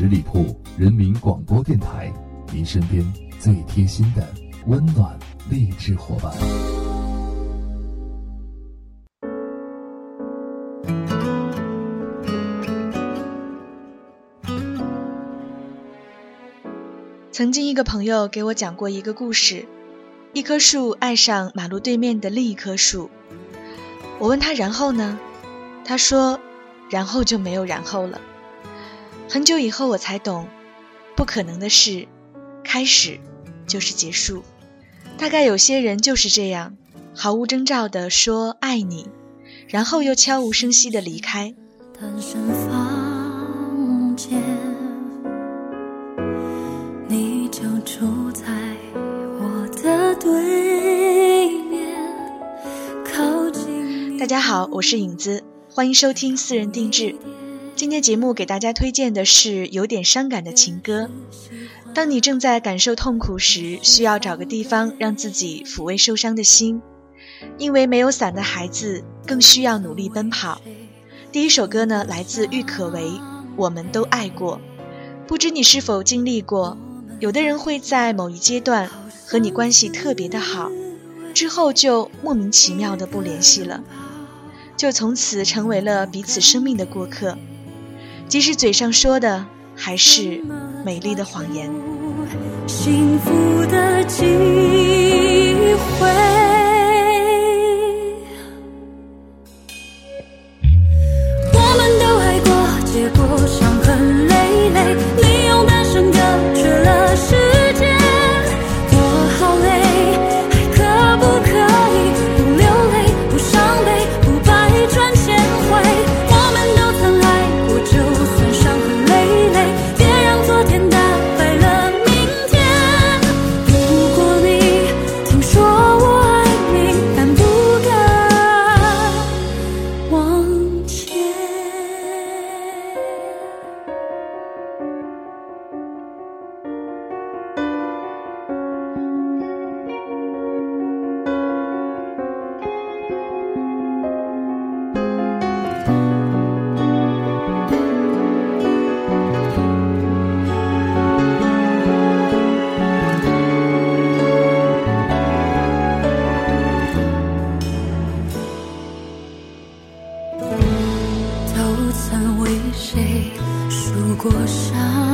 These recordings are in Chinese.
十里铺人民广播电台，您身边最贴心的温暖励志伙伴。曾经，一个朋友给我讲过一个故事：一棵树爱上马路对面的另一棵树。我问他：“然后呢？”他说：“然后就没有然后了。”很久以后，我才懂，不可能的事，开始就是结束。大概有些人就是这样，毫无征兆的说爱你，然后又悄无声息的离开。单身房间。住在我的对面，靠近大家好，我是影子，欢迎收听私人定制。今天节目给大家推荐的是有点伤感的情歌。当你正在感受痛苦时，需要找个地方让自己抚慰受伤的心，因为没有伞的孩子更需要努力奔跑。第一首歌呢，来自郁可唯，《我们都爱过》，不知你是否经历过。有的人会在某一阶段和你关系特别的好，之后就莫名其妙的不联系了，就从此成为了彼此生命的过客，即使嘴上说的还是美丽的谎言。幸福的曾为谁受过伤？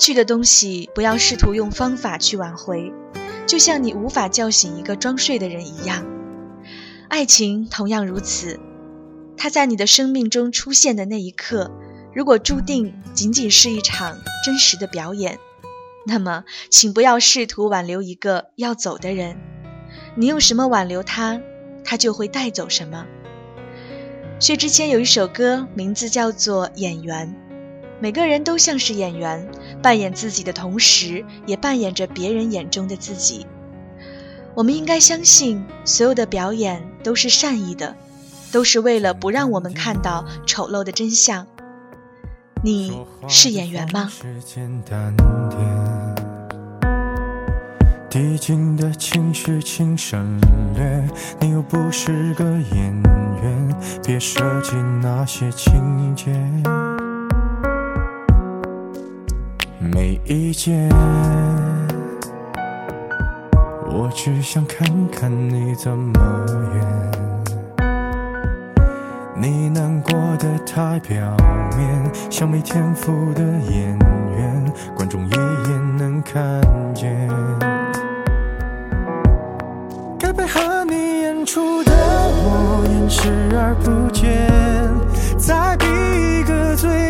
去的东西，不要试图用方法去挽回，就像你无法叫醒一个装睡的人一样。爱情同样如此，它在你的生命中出现的那一刻，如果注定仅仅是一场真实的表演，那么，请不要试图挽留一个要走的人。你用什么挽留他，他就会带走什么。薛之谦有一首歌，名字叫做《演员》。每个人都像是演员，扮演自己的同时，也扮演着别人眼中的自己。我们应该相信，所有的表演都是善意的，都是为了不让我们看到丑陋的真相。你是演员吗？递进的情绪，请省略。你又不是个演员，别设计那些情节。没意见，我只想看看你怎么演。你难过的太表面，像没天赋的演员，观众一眼能看见。该配合你演出的我演视而不见，再逼一个最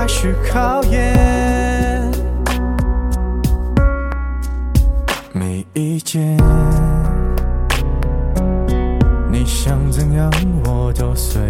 才是考验。没意见，你想怎样我都随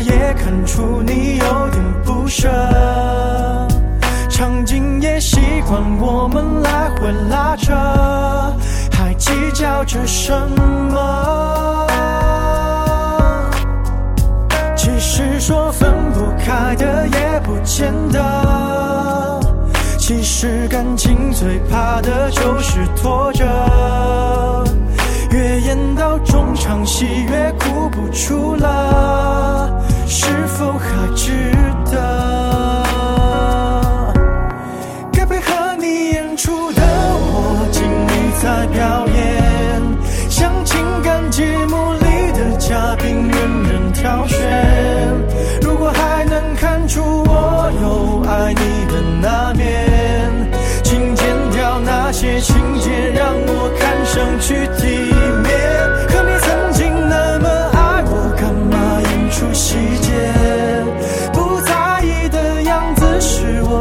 也看出你有点不舍，场景也习惯我们来回拉扯，还计较着什么？其实说分不开的，也不见得。其实感情最怕的就是拖着，越演到中场戏越哭不出了，是否还值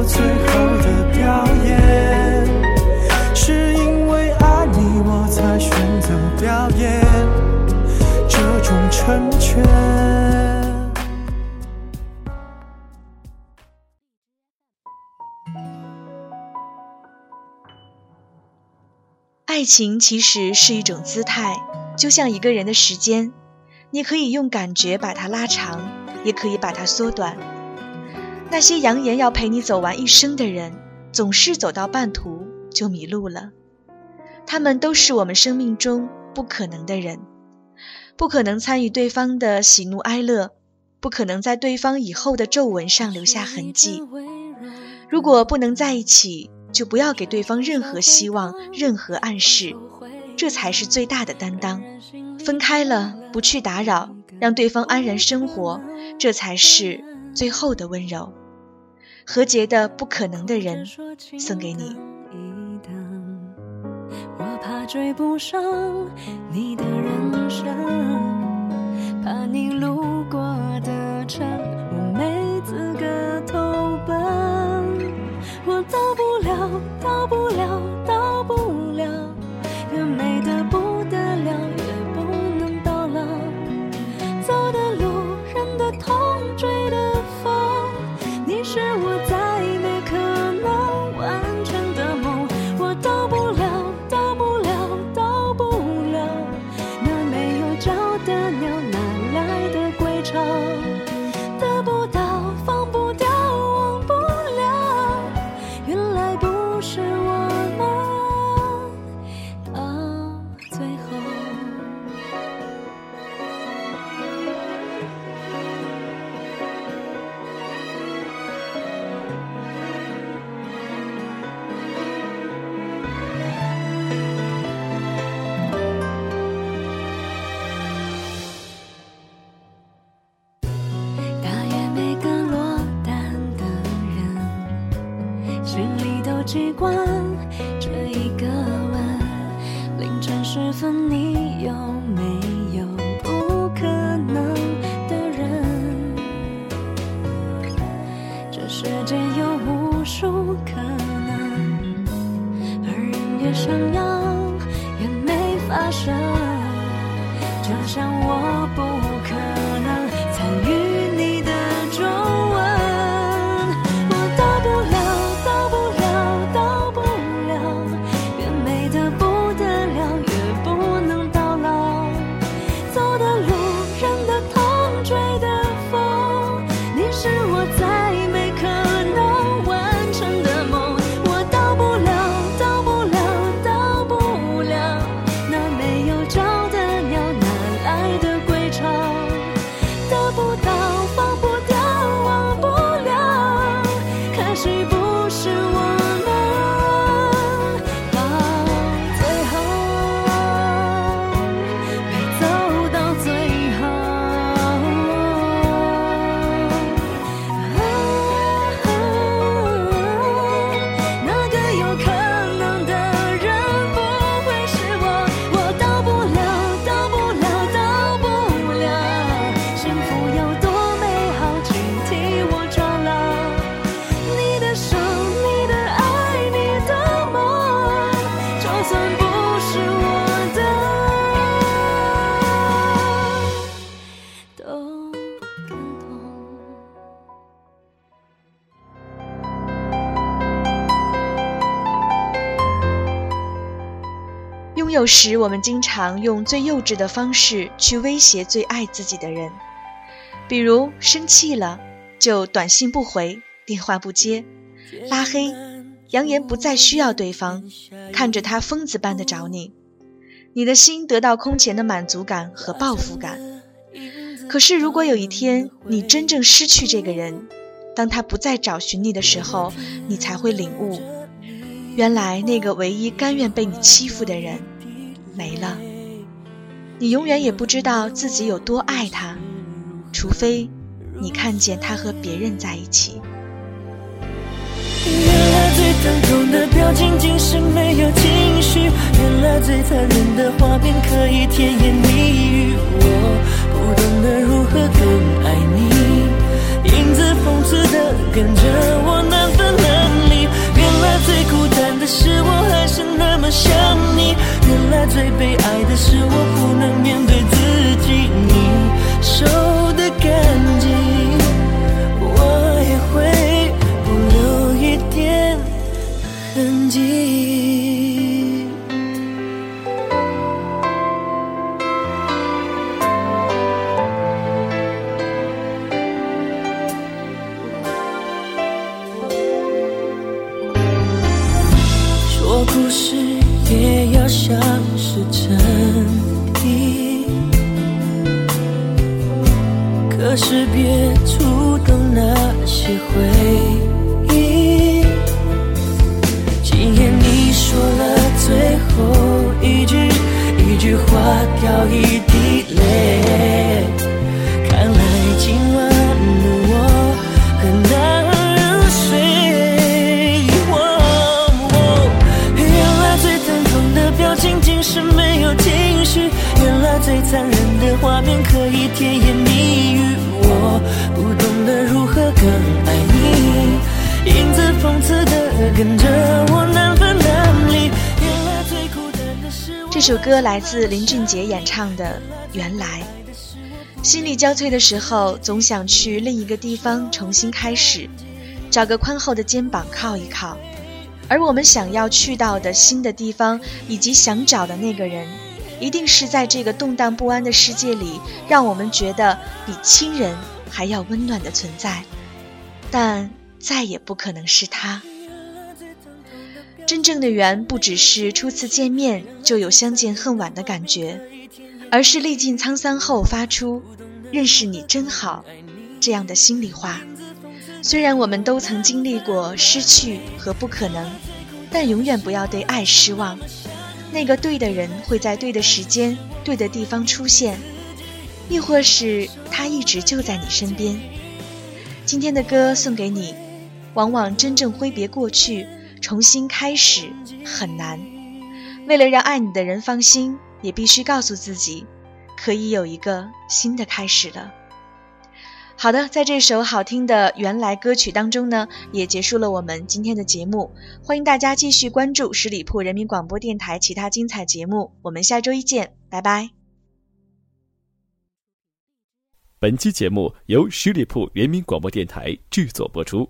最后的表演，是因为爱你我才选择表演这种成全。爱情其实是一种姿态，就像一个人的时间，你可以用感觉把它拉长，也可以把它缩短。那些扬言要陪你走完一生的人，总是走到半途就迷路了。他们都是我们生命中不可能的人，不可能参与对方的喜怒哀乐，不可能在对方以后的皱纹上留下痕迹。如果不能在一起，就不要给对方任何希望、任何暗示，这才是最大的担当。分开了，不去打扰，让对方安然生活，这才是最后的温柔。和解的《不可能的人》送给你。我怕追不上你的人生，怕你路过的城，习惯这一个吻。凌晨时分，你有没有不可能的人？这世界有无数可能，而人越想要，越没发生。就像我不可得不有时，我们经常用最幼稚的方式去威胁最爱自己的人，比如生气了就短信不回，电话不接，拉黑，扬言不再需要对方，看着他疯子般的找你，你的心得到空前的满足感和报复感。可是，如果有一天你真正失去这个人，当他不再找寻你的时候，你才会领悟，原来那个唯一甘愿被你欺负的人没了。你永远也不知道自己有多爱他，除非你看见他和别人在一起。原来最疼痛的表情竟是没有情绪，原来最残忍的画面可以甜言蜜语。我不懂得如何更爱你，影子讽刺的跟着我难分难离。原来最孤单的是我还是那么想你，原来最悲哀的是我不能面对自己。你收的干净，我也会不留一点痕迹。是别触动那些回忆。今夜你说了最后一句，一句话掉一这首歌来自林俊杰演唱的《原来》。心力交瘁的时候，总想去另一个地方重新开始，找个宽厚的肩膀靠一靠。而我们想要去到的新的地方，以及想找的那个人，一定是在这个动荡不安的世界里，让我们觉得比亲人还要温暖的存在。但再也不可能是他。真正的缘，不只是初次见面就有相见恨晚的感觉，而是历尽沧桑后发出“认识你真好”这样的心里话。虽然我们都曾经历过失去和不可能，但永远不要对爱失望。那个对的人会在对的时间、对的地方出现，亦或是他一直就在你身边。今天的歌送给你。往往真正挥别过去，重新开始很难。为了让爱你的人放心，也必须告诉自己，可以有一个新的开始了。好的，在这首好听的原来歌曲当中呢，也结束了我们今天的节目。欢迎大家继续关注十里铺人民广播电台其他精彩节目。我们下周一见，拜拜。本期节目由十里铺人民广播电台制作播出。